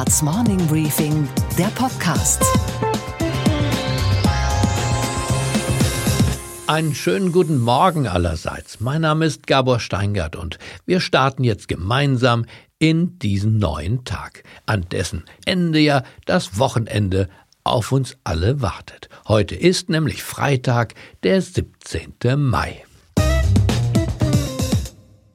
Handelsblatts Morning Briefing, der Podcast. Einen schönen guten Morgen allerseits. Mein Name ist Gabor Steingart und wir starten jetzt gemeinsam in diesen neuen Tag, an dessen Ende ja das Wochenende auf uns alle wartet. Heute ist nämlich Freitag, der 17. Mai.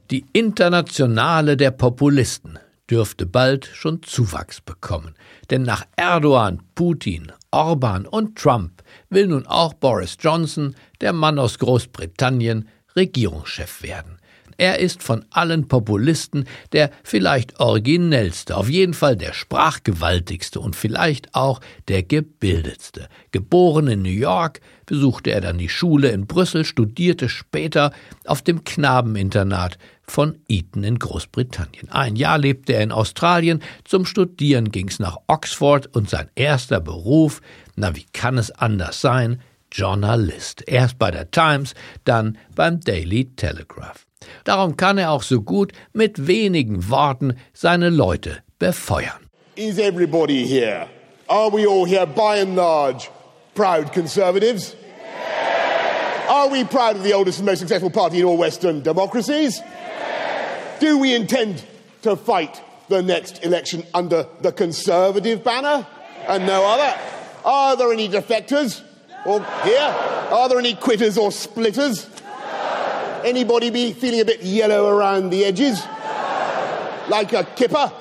Die Internationale der Populisten dürfte bald schon Zuwachs bekommen. Denn nach Erdogan, Putin, Orban und Trump will nun auch Boris Johnson, der Mann aus Großbritannien, Regierungschef werden. Er ist von allen Populisten der vielleicht originellste, auf jeden Fall der sprachgewaltigste und vielleicht auch der gebildetste. Geboren in New York, besuchte er dann die Schule in Brüssel, studierte später auf dem Knabeninternat von Eton in Großbritannien. Ein Jahr lebte er in Australien, zum Studieren ging's nach Oxford und sein erster Beruf, na wie kann es anders sein, Journalist. Erst bei der Times, dann beim Daily Telegraph. Darum kann er auch so gut mit wenigen Worten seine Leute befeuern. Is everybody here? Are we all here by and large proud conservatives? Are we proud of the oldest and most successful party in all Western democracies? Do we intend to fight the next election under the Conservative banner and no other? Are there any defectors? Or here? Are there any quitters or splitters? Anybody be feeling a bit yellow around the edges? Like a kipper?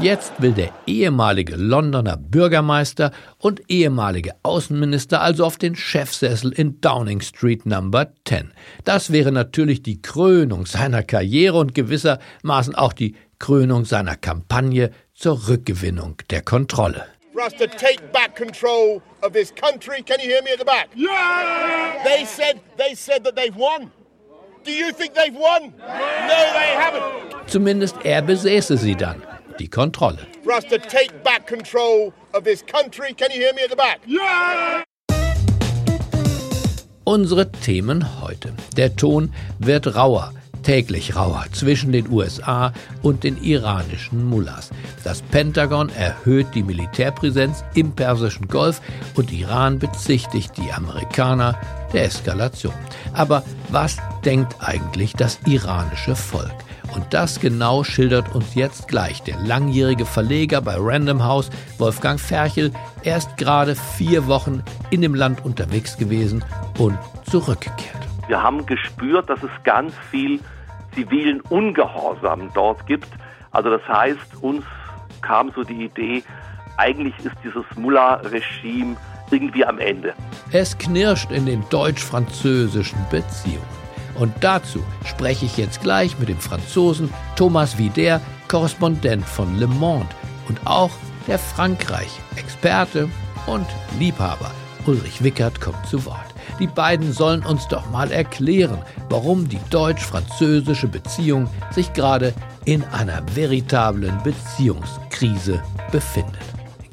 Jetzt will der ehemalige Londoner Bürgermeister und ehemalige Außenminister also auf den Chefsessel in Downing Street Number 10. Das wäre natürlich die Krönung seiner Karriere und gewissermaßen auch die Krönung seiner Kampagne zur Rückgewinnung der Kontrolle. For us to take back control of this country. Can you hear me at the back? Yeah! They said they said that they've won. Do you think they've won? No, they haven't. Zumindest er besäße sie dann die Kontrolle. Unsere Themen heute. Der Ton wird rauer, täglich rauer zwischen den USA und den iranischen Mullahs. Das Pentagon erhöht die Militärpräsenz im Persischen Golf und Iran bezichtigt die Amerikaner der Eskalation. Aber was denkt eigentlich das iranische Volk? Und das genau schildert uns jetzt gleich der langjährige Verleger bei Random House, Wolfgang Ferchel. Er ist gerade vier Wochen in dem Land unterwegs gewesen und zurückgekehrt. Wir haben gespürt, dass es ganz viel zivilen Ungehorsam dort gibt. Also das heißt, uns kam so die Idee, eigentlich ist dieses Mullah-Regime irgendwie am Ende. Es knirscht in den deutsch-französischen Beziehungen. Und dazu spreche ich jetzt gleich mit dem Franzosen Thomas Vider, Korrespondent von Le Monde und auch der Frankreich-Experte und Liebhaber Ulrich Wickert kommt zu Wort. Die beiden sollen uns doch mal erklären, warum die deutsch-französische Beziehung sich gerade in einer veritablen Beziehungskrise befindet.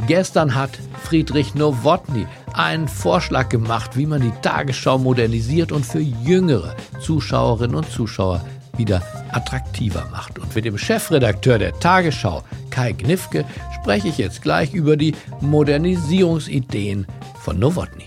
Gestern hat Friedrich Nowotny einen Vorschlag gemacht, wie man die Tagesschau modernisiert und für jüngere Zuschauerinnen und Zuschauer wieder attraktiver macht. Und mit dem Chefredakteur der Tagesschau, Kai Gnifke, spreche ich jetzt gleich über die Modernisierungsideen von Nowotny.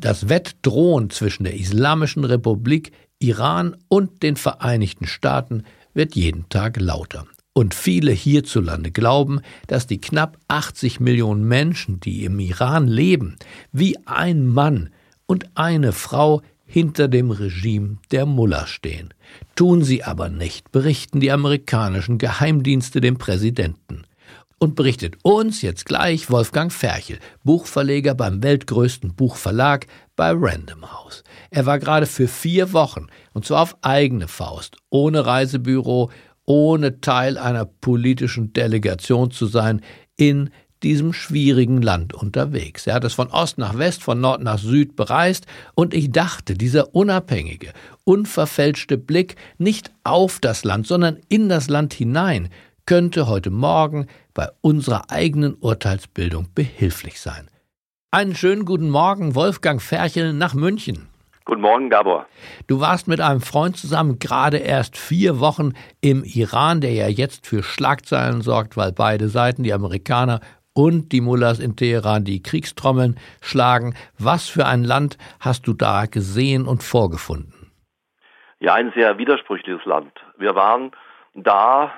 Das Wettdrohen zwischen der Islamischen Republik, Iran und den Vereinigten Staaten wird jeden Tag lauter. Und viele hierzulande glauben, dass die knapp 80 Millionen Menschen, die im Iran leben, wie ein Mann und eine Frau hinter dem Regime der Mullah stehen. Tun sie aber nicht, berichten die amerikanischen Geheimdienste dem Präsidenten. Und berichtet uns jetzt gleich Wolfgang Ferchel, Buchverleger beim weltgrößten Buchverlag bei Random House. Er war gerade für vier Wochen, und zwar auf eigene Faust, ohne Reisebüro, ohne Teil einer politischen Delegation zu sein, in diesem schwierigen Land unterwegs. Er hat es von Ost nach West, von Nord nach Süd bereist und ich dachte, dieser unabhängige, unverfälschte Blick nicht auf das Land, sondern in das Land hinein könnte heute Morgen bei unserer eigenen Urteilsbildung behilflich sein. Einen schönen guten Morgen, Wolfgang Ferchel nach München. Guten Morgen, Gabor. Du warst mit einem Freund zusammen gerade erst vier Wochen im Iran, der ja jetzt für Schlagzeilen sorgt, weil beide Seiten, die Amerikaner und die Mullahs in Teheran, die Kriegstrommeln schlagen. Was für ein Land hast du da gesehen und vorgefunden? Ja, ein sehr widersprüchliches Land. Wir waren da,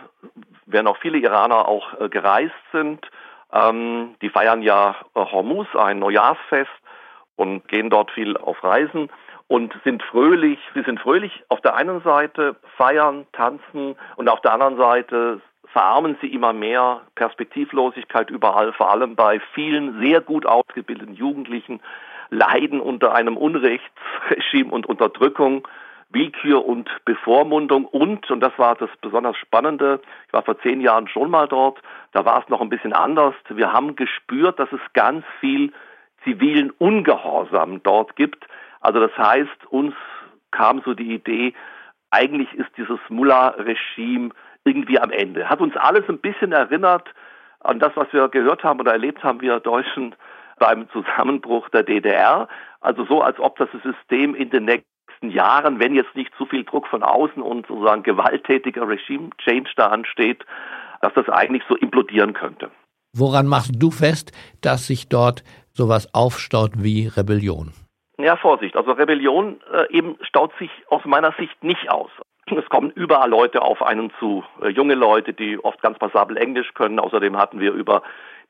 während auch viele Iraner auch äh, gereist sind. Ähm, die feiern ja Hormuz, ein Neujahrsfest und gehen dort viel auf Reisen und sind fröhlich. Sie sind fröhlich auf der einen Seite, feiern, tanzen und auf der anderen Seite verarmen sie immer mehr Perspektivlosigkeit überall, vor allem bei vielen sehr gut ausgebildeten Jugendlichen, leiden unter einem Unrechtsregime und Unterdrückung, Willkür und Bevormundung und, und das war das besonders Spannende, ich war vor zehn Jahren schon mal dort, da war es noch ein bisschen anders. Wir haben gespürt, dass es ganz viel zivilen Ungehorsam dort gibt, also das heißt, uns kam so die Idee, eigentlich ist dieses Mullah-Regime irgendwie am Ende. Hat uns alles ein bisschen erinnert an das, was wir gehört haben oder erlebt haben, wir Deutschen beim Zusammenbruch der DDR. Also so, als ob das System in den nächsten Jahren, wenn jetzt nicht zu viel Druck von außen und sozusagen gewalttätiger Regime-Change da ansteht, dass das eigentlich so implodieren könnte. Woran machst du fest, dass sich dort sowas aufstaut wie Rebellion? Ja, Vorsicht. Also Rebellion äh, eben staut sich aus meiner Sicht nicht aus. Es kommen überall Leute auf einen zu, äh, junge Leute, die oft ganz passabel Englisch können. Außerdem hatten wir über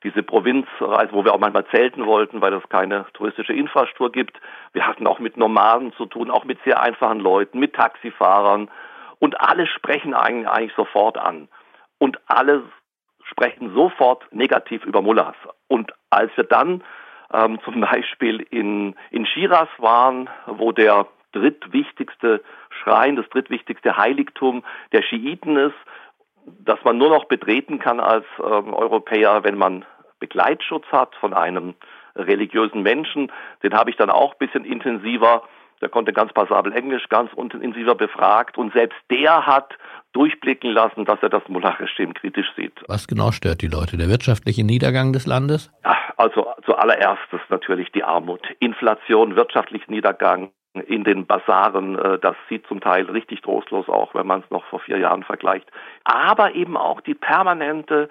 diese Provinzreise, wo wir auch manchmal zelten wollten, weil es keine touristische Infrastruktur gibt. Wir hatten auch mit Nomaden zu tun, auch mit sehr einfachen Leuten, mit Taxifahrern. Und alle sprechen eigentlich, eigentlich sofort an. Und alle sprechen sofort negativ über Mullahs. Und als wir dann ähm, zum Beispiel in, in Shiraz waren, wo der drittwichtigste Schrein, das drittwichtigste Heiligtum der Schiiten ist, dass man nur noch betreten kann als ähm, Europäer, wenn man Begleitschutz hat von einem religiösen Menschen. Den habe ich dann auch ein bisschen intensiver, der konnte ganz passabel Englisch, ganz intensiver befragt und selbst der hat durchblicken lassen, dass er das Mullah-Regime kritisch sieht. Was genau stört die Leute? Der wirtschaftliche Niedergang des Landes? Ja, also zuallererstes natürlich die Armut, Inflation, wirtschaftlicher Niedergang, in den Basaren, äh, das sieht zum Teil richtig trostlos auch, wenn man es noch vor vier Jahren vergleicht. Aber eben auch die permanente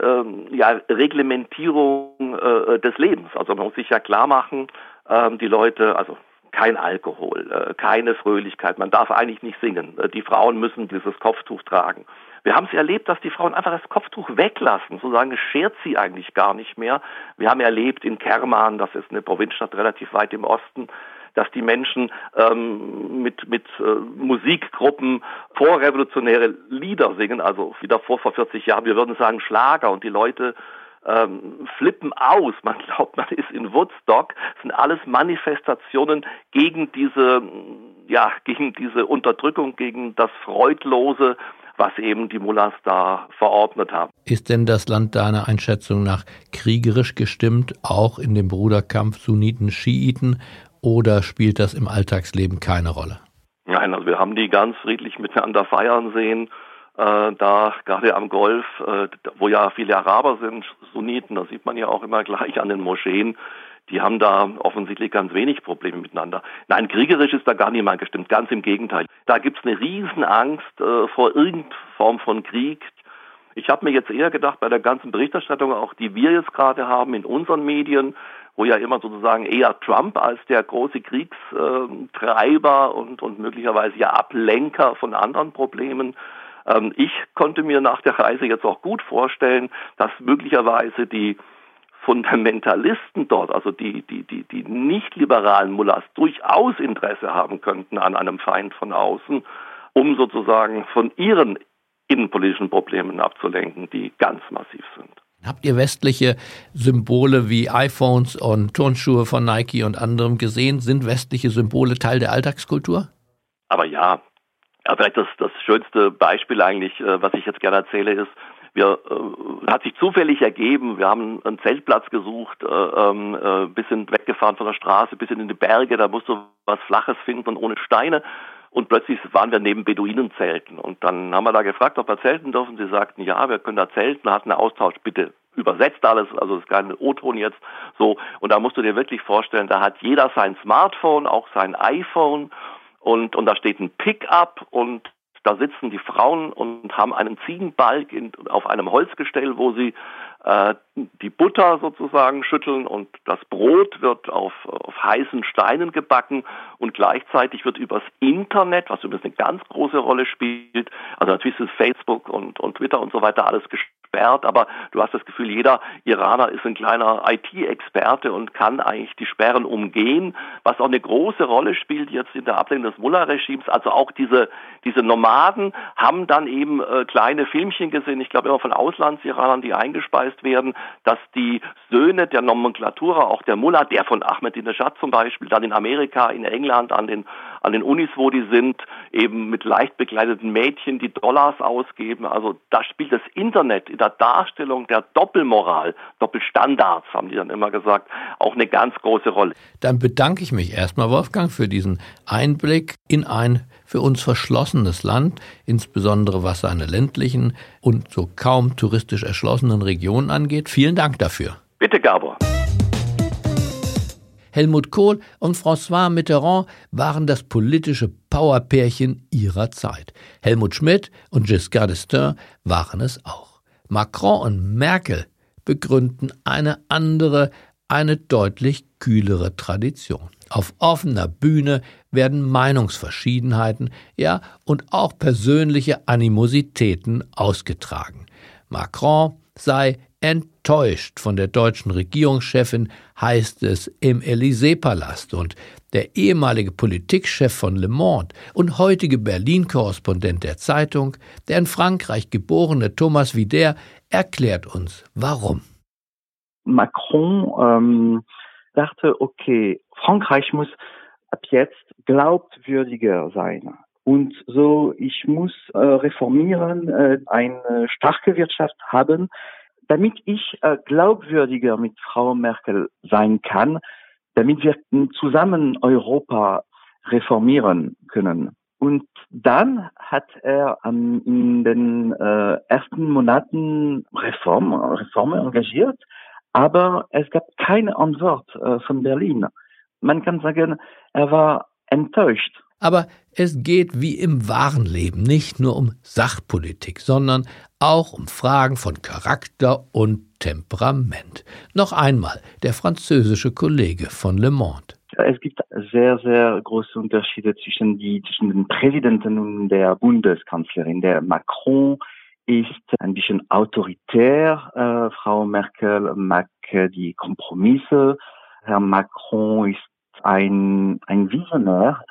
ähm, ja, Reglementierung äh, des Lebens. Also man muss sich ja klar machen, ähm, die Leute, also kein Alkohol, äh, keine Fröhlichkeit, man darf eigentlich nicht singen. Äh, die Frauen müssen dieses Kopftuch tragen. Wir haben es erlebt, dass die Frauen einfach das Kopftuch weglassen, sozusagen es schert sie eigentlich gar nicht mehr. Wir haben erlebt in Kerman, das ist eine Provinzstadt relativ weit im Osten, dass die Menschen ähm, mit, mit äh, Musikgruppen vorrevolutionäre Lieder singen, also wie davor vor 40 Jahren, wir würden sagen Schlager und die Leute ähm, flippen aus. Man glaubt, man ist in Woodstock. Das sind alles Manifestationen gegen diese, ja, gegen diese Unterdrückung, gegen das Freudlose, was eben die Mullahs da verordnet haben. Ist denn das Land deiner Einschätzung nach kriegerisch gestimmt, auch in dem Bruderkampf Sunniten-Schiiten, oder spielt das im Alltagsleben keine Rolle? Nein, also wir haben die ganz friedlich miteinander feiern sehen äh, da gerade am Golf, äh, wo ja viele Araber sind, Sunniten, das sieht man ja auch immer gleich an den Moscheen, die haben da offensichtlich ganz wenig Probleme miteinander. Nein, kriegerisch ist da gar niemand gestimmt, ganz im Gegenteil. Da gibt's eine Riesenangst äh, vor irgendeiner Form von Krieg. Ich habe mir jetzt eher gedacht, bei der ganzen Berichterstattung, auch die wir jetzt gerade haben in unseren Medien, wo ja immer sozusagen eher Trump als der große Kriegstreiber und, und möglicherweise ja Ablenker von anderen Problemen ähm, ich konnte mir nach der Reise jetzt auch gut vorstellen, dass möglicherweise die Fundamentalisten dort, also die, die, die, die nicht-liberalen Mullahs, durchaus Interesse haben könnten an einem Feind von außen, um sozusagen von ihren innenpolitischen Problemen abzulenken, die ganz massiv sind. Habt ihr westliche Symbole wie iPhones und Turnschuhe von Nike und anderem gesehen? Sind westliche Symbole Teil der Alltagskultur? Aber ja, ja, vielleicht das, das schönste Beispiel eigentlich, äh, was ich jetzt gerne erzähle, ist, wir äh, hat sich zufällig ergeben, wir haben einen Zeltplatz gesucht, äh, ähm, äh, bisschen weggefahren von der Straße, bisschen in die Berge, da musst du was Flaches finden und ohne Steine. und plötzlich waren wir neben Beduinenzelten. Und dann haben wir da gefragt, ob wir zelten dürfen. Sie sagten, ja, wir können da zelten, hatten einen Austausch, bitte übersetzt alles, also es ist kein O-Ton jetzt so. Und da musst du dir wirklich vorstellen, da hat jeder sein Smartphone, auch sein iPhone und, und da steht ein Pickup und da sitzen die Frauen und haben einen Ziegenbalg in, auf einem Holzgestell, wo sie äh, die Butter sozusagen schütteln und das Brot wird auf, auf heißen Steinen gebacken und gleichzeitig wird übers Internet, was übrigens eine ganz große Rolle spielt, also natürlich ist Facebook und, und Twitter und so weiter alles gesperrt, aber du hast das Gefühl, jeder Iraner ist ein kleiner IT-Experte und kann eigentlich die Sperren umgehen, was auch eine große Rolle spielt jetzt in der Ablehnung des Mullah-Regimes. Also auch diese, diese Nomaden haben dann eben äh, kleine Filmchen gesehen, ich glaube immer von Auslandsiranern, die eingespeist werden, dass die Söhne der Nomenklatura, auch der Mullah, der von Ahmadinejad zum Beispiel, dann in Amerika, in England, an den, an den Unis, wo die sind, eben mit leicht bekleideten Mädchen, die Dollars ausgeben. Also da spielt das Internet in der Darstellung der Doppelmoral, Doppelstandards, haben die dann immer gesagt, auch eine ganz große Rolle. Dann bedanke ich mich erstmal, Wolfgang, für diesen Einblick in ein für uns verschlossenes Land, insbesondere was seine ländlichen und so kaum touristisch erschlossenen Regionen angeht. Vielen Dank dafür. Bitte, Gabor. Helmut Kohl und François Mitterrand waren das politische Powerpärchen ihrer Zeit. Helmut Schmidt und Giscard d'Estaing waren es auch. Macron und Merkel begründen eine andere, eine deutlich kühlere Tradition. Auf offener Bühne werden Meinungsverschiedenheiten, ja, und auch persönliche Animositäten ausgetragen. Macron sei enttäuscht von der deutschen Regierungschefin, heißt es im Élysée-Palast. Und der ehemalige Politikchef von Le Monde und heutige Berlin-Korrespondent der Zeitung, der in Frankreich geborene Thomas Wider, erklärt uns, warum. Macron ähm, dachte, okay, Frankreich muss ab jetzt glaubwürdiger sein. Und so, ich muss äh, reformieren, äh, eine starke Wirtschaft haben, damit ich äh, glaubwürdiger mit Frau Merkel sein kann, damit wir zusammen Europa reformieren können. Und dann hat er ähm, in den äh, ersten Monaten Reform, Reformen engagiert, aber es gab keine Antwort äh, von Berlin. Man kann sagen, er war enttäuscht. Aber es geht wie im wahren Leben nicht nur um Sachpolitik, sondern auch um Fragen von Charakter und Temperament. Noch einmal der französische Kollege von Le Monde. Es gibt sehr, sehr große Unterschiede zwischen, die, zwischen den Präsidenten und der Bundeskanzlerin. Der Macron ist ein bisschen autoritär. Äh, Frau Merkel mag die Kompromisse. Herr Macron ist ein, ein Visionär.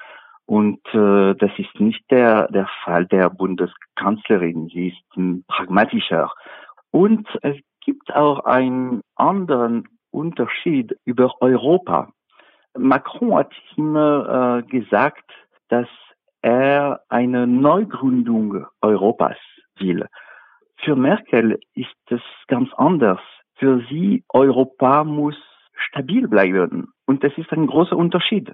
Und äh, das ist nicht der, der Fall der Bundeskanzlerin. Sie ist ein pragmatischer. Und es gibt auch einen anderen Unterschied über Europa. Macron hat immer äh, gesagt, dass er eine Neugründung Europas will. Für Merkel ist es ganz anders. Für sie, Europa muss stabil bleiben. Und das ist ein großer Unterschied.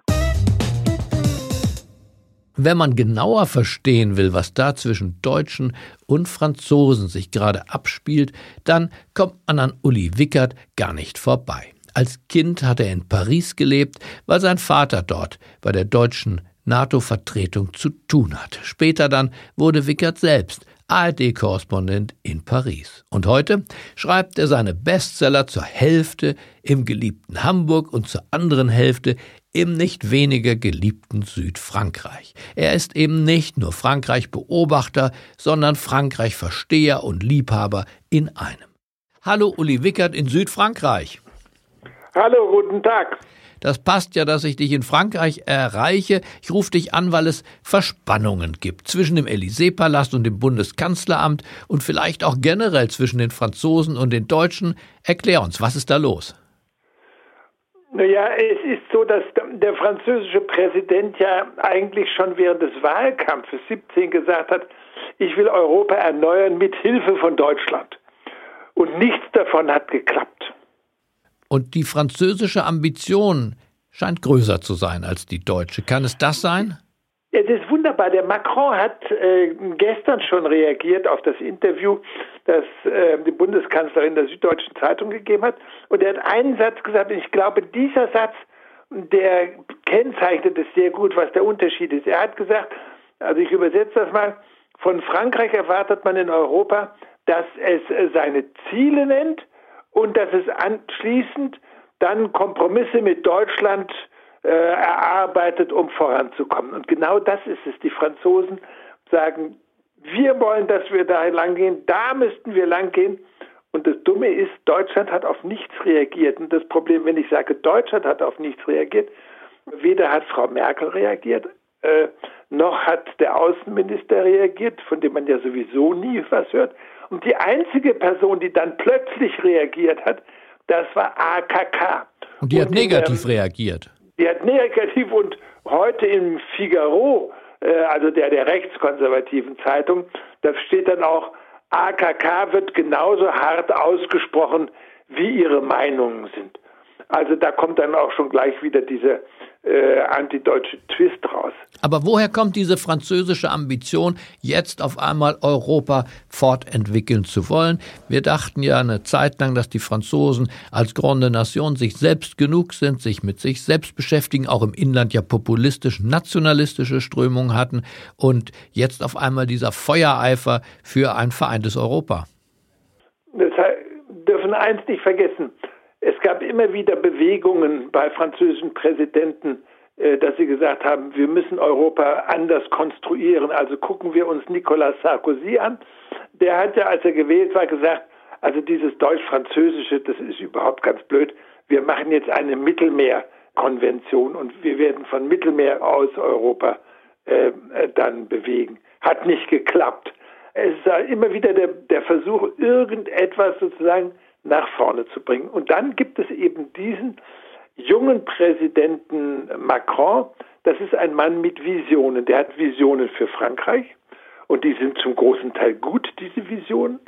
Wenn man genauer verstehen will, was da zwischen Deutschen und Franzosen sich gerade abspielt, dann kommt man an Uli Wickert gar nicht vorbei. Als Kind hat er in Paris gelebt, weil sein Vater dort bei der deutschen NATO-Vertretung zu tun hatte. Später dann wurde Wickert selbst ARD-Korrespondent in Paris. Und heute schreibt er seine Bestseller zur Hälfte im geliebten Hamburg und zur anderen Hälfte im nicht weniger geliebten Südfrankreich. Er ist eben nicht nur Frankreich-Beobachter, sondern Frankreich-Versteher und Liebhaber in einem. Hallo Uli Wickert in Südfrankreich. Hallo, guten Tag. Das passt ja, dass ich dich in Frankreich erreiche. Ich rufe dich an, weil es Verspannungen gibt zwischen dem Élysée-Palast und dem Bundeskanzleramt und vielleicht auch generell zwischen den Franzosen und den Deutschen. Erklär uns, was ist da los? Naja, es ist so, dass der französische Präsident ja eigentlich schon während des Wahlkampfes 17 gesagt hat, ich will Europa erneuern mit Hilfe von Deutschland. Und nichts davon hat geklappt. Und die französische Ambition scheint größer zu sein als die deutsche. Kann es das sein? Es ist wunderbar. Der Macron hat äh, gestern schon reagiert auf das Interview, das äh, die Bundeskanzlerin der Süddeutschen Zeitung gegeben hat. Und er hat einen Satz gesagt, und ich glaube, dieser Satz, der kennzeichnet es sehr gut, was der Unterschied ist. Er hat gesagt, also ich übersetze das mal, von Frankreich erwartet man in Europa, dass es seine Ziele nennt und dass es anschließend dann Kompromisse mit Deutschland äh, erarbeitet, um voranzukommen. Und genau das ist es. Die Franzosen sagen, wir wollen, dass wir da lang gehen, da müssten wir lang gehen. Und das Dumme ist, Deutschland hat auf nichts reagiert. Und das Problem, wenn ich sage, Deutschland hat auf nichts reagiert, weder hat Frau Merkel reagiert, äh, noch hat der Außenminister reagiert, von dem man ja sowieso nie was hört. Und die einzige Person, die dann plötzlich reagiert hat, das war AKK. Und die hat und negativ in, reagiert. Die hat negativ und heute im Figaro, äh, also der der rechtskonservativen Zeitung, da steht dann auch, AKK wird genauso hart ausgesprochen, wie ihre Meinungen sind. Also da kommt dann auch schon gleich wieder diese äh, antideutsche Twist raus. Aber woher kommt diese französische Ambition, jetzt auf einmal Europa fortentwickeln zu wollen? Wir dachten ja eine Zeit lang, dass die Franzosen als Grande Nation sich selbst genug sind, sich mit sich selbst beschäftigen, auch im Inland ja populistisch nationalistische Strömungen hatten und jetzt auf einmal dieser Feuereifer für ein vereintes Europa. Das dürfen eins nicht vergessen. Es gab immer wieder Bewegungen bei französischen Präsidenten, äh, dass sie gesagt haben, wir müssen Europa anders konstruieren. Also gucken wir uns Nicolas Sarkozy an. Der hat ja, als er gewählt war, gesagt, also dieses Deutsch-Französische, das ist überhaupt ganz blöd. Wir machen jetzt eine Mittelmeerkonvention und wir werden von Mittelmeer aus Europa äh, dann bewegen. Hat nicht geklappt. Es war immer wieder der, der Versuch, irgendetwas sozusagen nach vorne zu bringen. Und dann gibt es eben diesen jungen Präsidenten Macron. Das ist ein Mann mit Visionen. Der hat Visionen für Frankreich und die sind zum großen Teil gut, diese Visionen.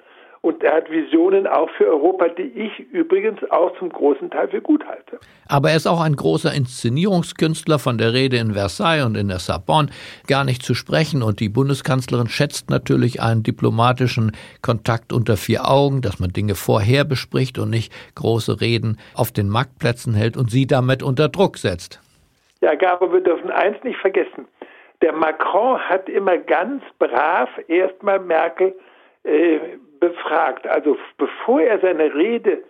Und er hat Visionen auch für Europa, die ich übrigens auch zum großen Teil für gut halte. Aber er ist auch ein großer Inszenierungskünstler von der Rede in Versailles und in der Sorbonne gar nicht zu sprechen. Und die Bundeskanzlerin schätzt natürlich einen diplomatischen Kontakt unter vier Augen, dass man Dinge vorher bespricht und nicht große Reden auf den Marktplätzen hält und sie damit unter Druck setzt. Ja, aber wir dürfen eins nicht vergessen. Der Macron hat immer ganz brav erstmal Merkel äh, befragt. Also bevor er seine Rede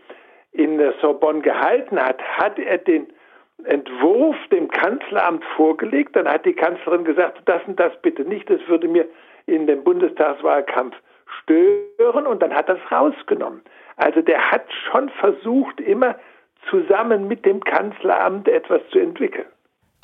in der Sorbonne gehalten hat, hat er den Entwurf dem Kanzleramt vorgelegt. Dann hat die Kanzlerin gesagt, das und das bitte nicht, das würde mir in dem Bundestagswahlkampf stören und dann hat er es rausgenommen. Also der hat schon versucht, immer zusammen mit dem Kanzleramt etwas zu entwickeln.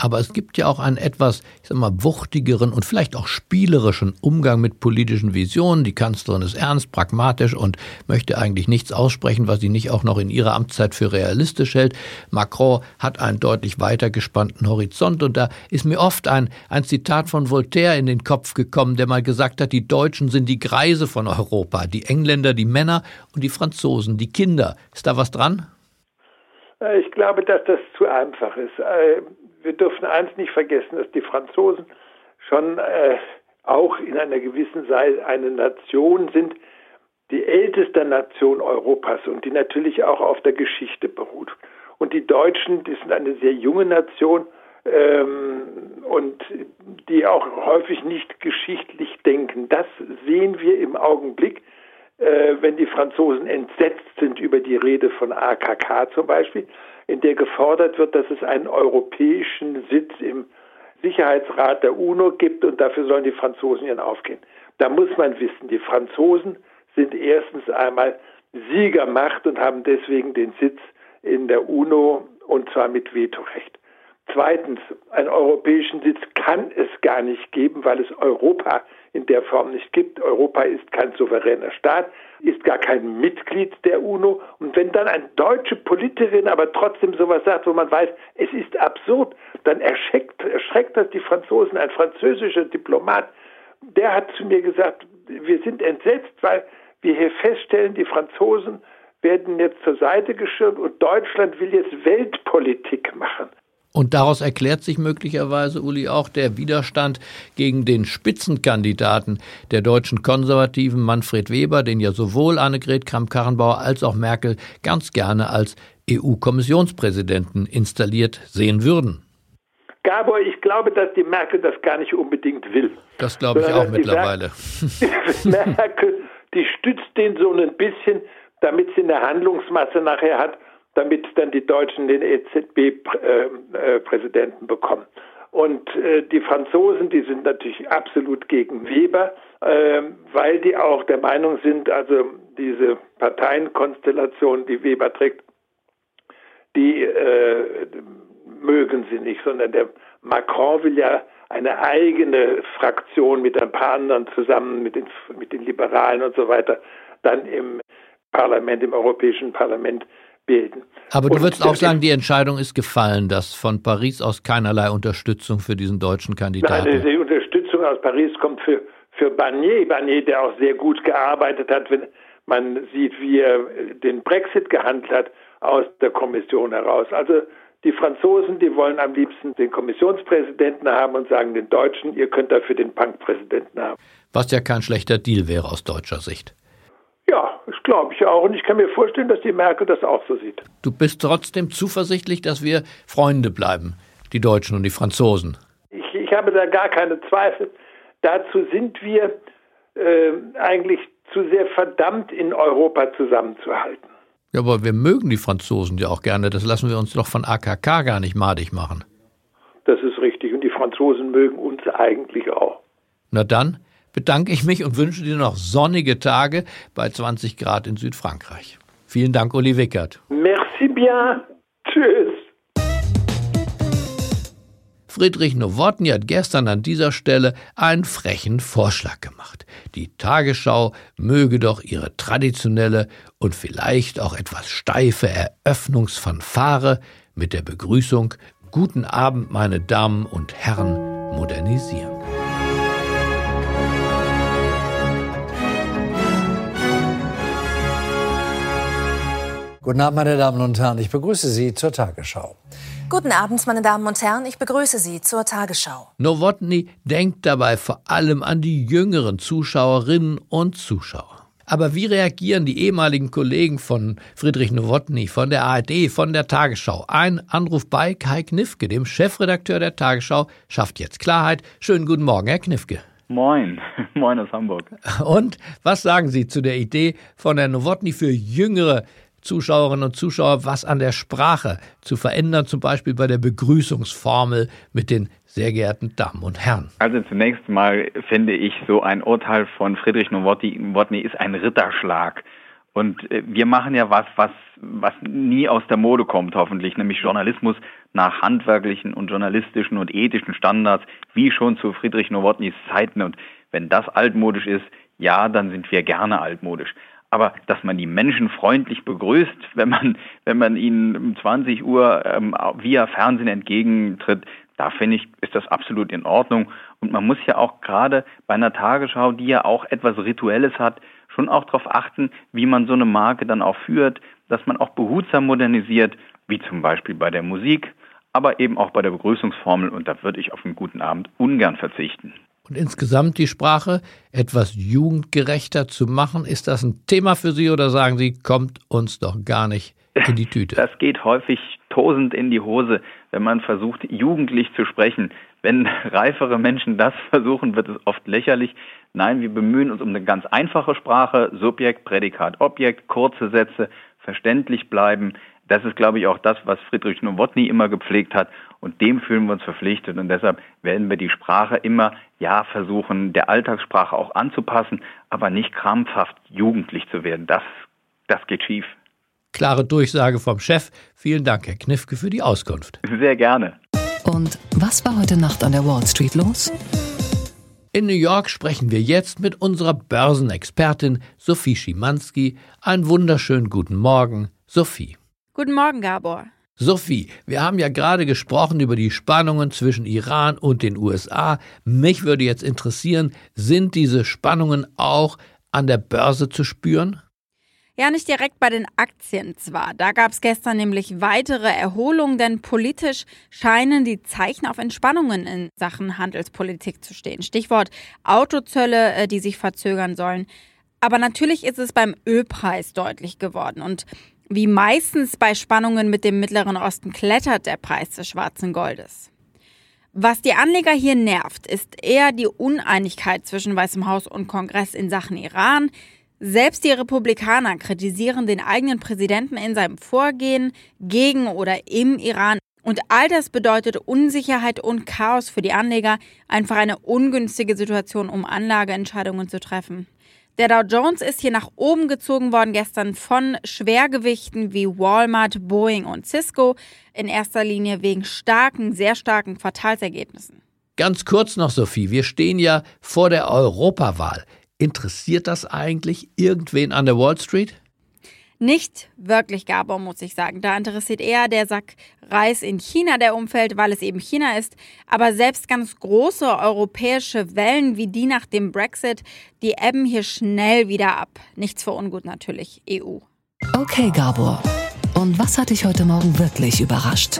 Aber es gibt ja auch einen etwas, ich sag mal, wuchtigeren und vielleicht auch spielerischen Umgang mit politischen Visionen. Die Kanzlerin ist ernst, pragmatisch und möchte eigentlich nichts aussprechen, was sie nicht auch noch in ihrer Amtszeit für realistisch hält. Macron hat einen deutlich weiter gespannten Horizont und da ist mir oft ein, ein Zitat von Voltaire in den Kopf gekommen, der mal gesagt hat, die Deutschen sind die Greise von Europa, die Engländer die Männer und die Franzosen die Kinder. Ist da was dran? Äh, ich glaube, dass das zu einfach ist. Wir dürfen eins nicht vergessen, dass die Franzosen schon äh, auch in einer gewissen Weise eine Nation sind, die älteste Nation Europas und die natürlich auch auf der Geschichte beruht. Und die Deutschen, die sind eine sehr junge Nation ähm, und die auch häufig nicht geschichtlich denken. Das sehen wir im Augenblick, äh, wenn die Franzosen entsetzt sind über die Rede von AKK zum Beispiel in der gefordert wird, dass es einen europäischen Sitz im Sicherheitsrat der UNO gibt und dafür sollen die Franzosen ihren aufgehen. Da muss man wissen, die Franzosen sind erstens einmal Siegermacht und haben deswegen den Sitz in der UNO und zwar mit Vetorecht. Zweitens, einen europäischen Sitz kann es gar nicht geben, weil es Europa in der Form nicht gibt. Europa ist kein souveräner Staat, ist gar kein Mitglied der UNO. Und wenn dann eine deutsche Politikerin aber trotzdem sowas sagt, wo man weiß, es ist absurd, dann erschreckt, erschreckt das die Franzosen. Ein französischer Diplomat, der hat zu mir gesagt, wir sind entsetzt, weil wir hier feststellen, die Franzosen werden jetzt zur Seite geschirmt und Deutschland will jetzt Weltpolitik machen. Und daraus erklärt sich möglicherweise, Uli, auch der Widerstand gegen den Spitzenkandidaten der deutschen Konservativen, Manfred Weber, den ja sowohl Annegret Kramp-Karrenbauer als auch Merkel ganz gerne als EU-Kommissionspräsidenten installiert sehen würden. Gabor, ich glaube, dass die Merkel das gar nicht unbedingt will. Das glaube ich auch mittlerweile. Merkel, die stützt den so ein bisschen, damit sie eine Handlungsmasse nachher hat damit dann die Deutschen den EZB-Präsidenten bekommen. Und äh, die Franzosen, die sind natürlich absolut gegen Weber, äh, weil die auch der Meinung sind, also diese Parteienkonstellation, die Weber trägt, die äh, mögen sie nicht, sondern der Macron will ja eine eigene Fraktion mit ein paar anderen zusammen, mit den, mit den Liberalen und so weiter, dann im Parlament, im Europäischen Parlament bilden. Aber du würdest auch sagen, die Entscheidung ist gefallen, dass von Paris aus keinerlei Unterstützung für diesen deutschen Kandidaten. Nein, die Unterstützung aus Paris kommt für, für Barnier. Barnier, der auch sehr gut gearbeitet hat, wenn man sieht, wie er den Brexit gehandelt hat aus der Kommission heraus. Also die Franzosen, die wollen am liebsten den Kommissionspräsidenten haben und sagen den Deutschen, ihr könnt dafür den Bankpräsidenten haben. Was ja kein schlechter Deal wäre aus deutscher Sicht. Ja, das glaube ich auch. Und ich kann mir vorstellen, dass die Merkel das auch so sieht. Du bist trotzdem zuversichtlich, dass wir Freunde bleiben, die Deutschen und die Franzosen. Ich, ich habe da gar keine Zweifel. Dazu sind wir äh, eigentlich zu sehr verdammt, in Europa zusammenzuhalten. Ja, aber wir mögen die Franzosen ja auch gerne. Das lassen wir uns doch von AKK gar nicht madig machen. Das ist richtig. Und die Franzosen mögen uns eigentlich auch. Na dann, bedanke ich mich und wünsche dir noch sonnige Tage bei 20 Grad in Südfrankreich. Vielen Dank, Uli Wickert. Merci bien. Tschüss. Friedrich Nowotny hat gestern an dieser Stelle einen frechen Vorschlag gemacht. Die Tagesschau möge doch ihre traditionelle und vielleicht auch etwas steife Eröffnungsfanfare mit der Begrüßung Guten Abend, meine Damen und Herren, modernisieren. Guten Abend, meine Damen und Herren. Ich begrüße Sie zur Tagesschau. Guten Abend, meine Damen und Herren. Ich begrüße Sie zur Tagesschau. Nowotny denkt dabei vor allem an die jüngeren Zuschauerinnen und Zuschauer. Aber wie reagieren die ehemaligen Kollegen von Friedrich Nowotny, von der ARD, von der Tagesschau? Ein Anruf bei Kai Knifke, dem Chefredakteur der Tagesschau, schafft jetzt Klarheit. Schönen guten Morgen, Herr Knifke. Moin, moin aus Hamburg. Und was sagen Sie zu der Idee von Herrn Nowotny für jüngere Zuschauerinnen und Zuschauer, was an der Sprache zu verändern, zum Beispiel bei der Begrüßungsformel mit den sehr geehrten Damen und Herren. Also zunächst mal finde ich, so ein Urteil von Friedrich Nowotny ist ein Ritterschlag. Und äh, wir machen ja was, was, was nie aus der Mode kommt, hoffentlich, nämlich Journalismus nach handwerklichen und journalistischen und ethischen Standards, wie schon zu Friedrich Nowotnys Zeiten. Und wenn das altmodisch ist, ja, dann sind wir gerne altmodisch. Aber dass man die Menschen freundlich begrüßt, wenn man, wenn man ihnen um 20 Uhr ähm, via Fernsehen entgegentritt, da finde ich, ist das absolut in Ordnung. Und man muss ja auch gerade bei einer Tagesschau, die ja auch etwas Rituelles hat, schon auch darauf achten, wie man so eine Marke dann auch führt, dass man auch behutsam modernisiert, wie zum Beispiel bei der Musik, aber eben auch bei der Begrüßungsformel. Und da würde ich auf einen guten Abend ungern verzichten und insgesamt die Sprache etwas jugendgerechter zu machen? Ist das ein Thema für Sie oder sagen Sie, kommt uns doch gar nicht in die Tüte? Das geht häufig tosend in die Hose, wenn man versucht, jugendlich zu sprechen. Wenn reifere Menschen das versuchen, wird es oft lächerlich. Nein, wir bemühen uns um eine ganz einfache Sprache, Subjekt, Prädikat, Objekt, kurze Sätze, verständlich bleiben. Das ist, glaube ich, auch das, was Friedrich Nowotny immer gepflegt hat. Und dem fühlen wir uns verpflichtet. Und deshalb werden wir die Sprache immer, ja, versuchen, der Alltagssprache auch anzupassen, aber nicht krampfhaft jugendlich zu werden. Das, das geht schief. Klare Durchsage vom Chef. Vielen Dank, Herr Knifke, für die Auskunft. Sehr gerne. Und was war heute Nacht an der Wall Street los? In New York sprechen wir jetzt mit unserer Börsenexpertin Sophie Schimanski. Einen wunderschönen guten Morgen, Sophie. Guten Morgen, Gabor. Sophie, wir haben ja gerade gesprochen über die Spannungen zwischen Iran und den USA. Mich würde jetzt interessieren, sind diese Spannungen auch an der Börse zu spüren? Ja, nicht direkt bei den Aktien zwar. Da gab es gestern nämlich weitere Erholungen, denn politisch scheinen die Zeichen auf Entspannungen in Sachen Handelspolitik zu stehen. Stichwort Autozölle, äh, die sich verzögern sollen. Aber natürlich ist es beim Ölpreis deutlich geworden. Und wie meistens bei Spannungen mit dem Mittleren Osten klettert der Preis des schwarzen Goldes. Was die Anleger hier nervt, ist eher die Uneinigkeit zwischen Weißem Haus und Kongress in Sachen Iran. Selbst die Republikaner kritisieren den eigenen Präsidenten in seinem Vorgehen gegen oder im Iran. Und all das bedeutet Unsicherheit und Chaos für die Anleger, einfach eine ungünstige Situation, um Anlageentscheidungen zu treffen. Der Dow Jones ist hier nach oben gezogen worden gestern von Schwergewichten wie Walmart, Boeing und Cisco, in erster Linie wegen starken, sehr starken Quartalsergebnissen. Ganz kurz noch, Sophie, wir stehen ja vor der Europawahl. Interessiert das eigentlich irgendwen an der Wall Street? Nicht wirklich, Gabor, muss ich sagen. Da interessiert eher der Sack Reis in China der Umfeld, weil es eben China ist. Aber selbst ganz große europäische Wellen wie die nach dem Brexit, die ebben hier schnell wieder ab. Nichts für ungut natürlich, EU. Okay, Gabor. Und was hat dich heute Morgen wirklich überrascht?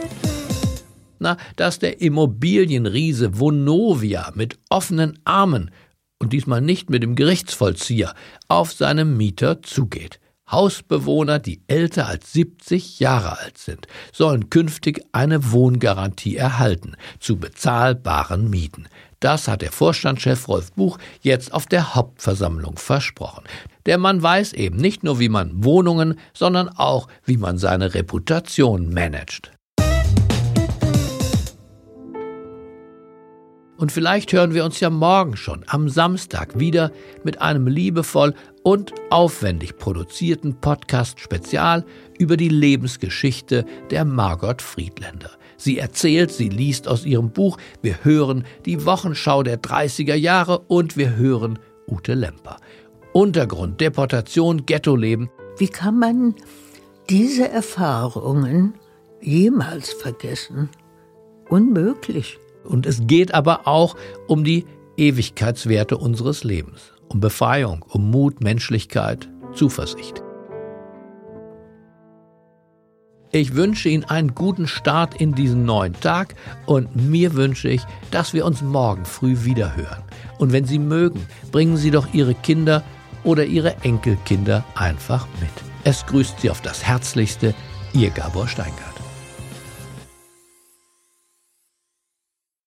Na, dass der Immobilienriese Vonovia mit offenen Armen und diesmal nicht mit dem Gerichtsvollzieher auf seine Mieter zugeht. Hausbewohner, die älter als 70 Jahre alt sind, sollen künftig eine Wohngarantie erhalten zu bezahlbaren Mieten. Das hat der Vorstandschef Rolf Buch jetzt auf der Hauptversammlung versprochen. Der Mann weiß eben nicht nur, wie man Wohnungen, sondern auch, wie man seine Reputation managt. Und vielleicht hören wir uns ja morgen schon am Samstag wieder mit einem liebevoll und aufwendig produzierten Podcast-Spezial über die Lebensgeschichte der Margot Friedländer. Sie erzählt, sie liest aus ihrem Buch, wir hören die Wochenschau der 30er Jahre und wir hören Ute Lemper. Untergrund, Deportation, Ghettoleben. Wie kann man diese Erfahrungen jemals vergessen? Unmöglich. Und es geht aber auch um die Ewigkeitswerte unseres Lebens, um Befreiung, um Mut, Menschlichkeit, Zuversicht. Ich wünsche Ihnen einen guten Start in diesen neuen Tag und mir wünsche ich, dass wir uns morgen früh wieder hören. Und wenn Sie mögen, bringen Sie doch Ihre Kinder oder Ihre Enkelkinder einfach mit. Es grüßt Sie auf das Herzlichste, Ihr Gabor Steingart.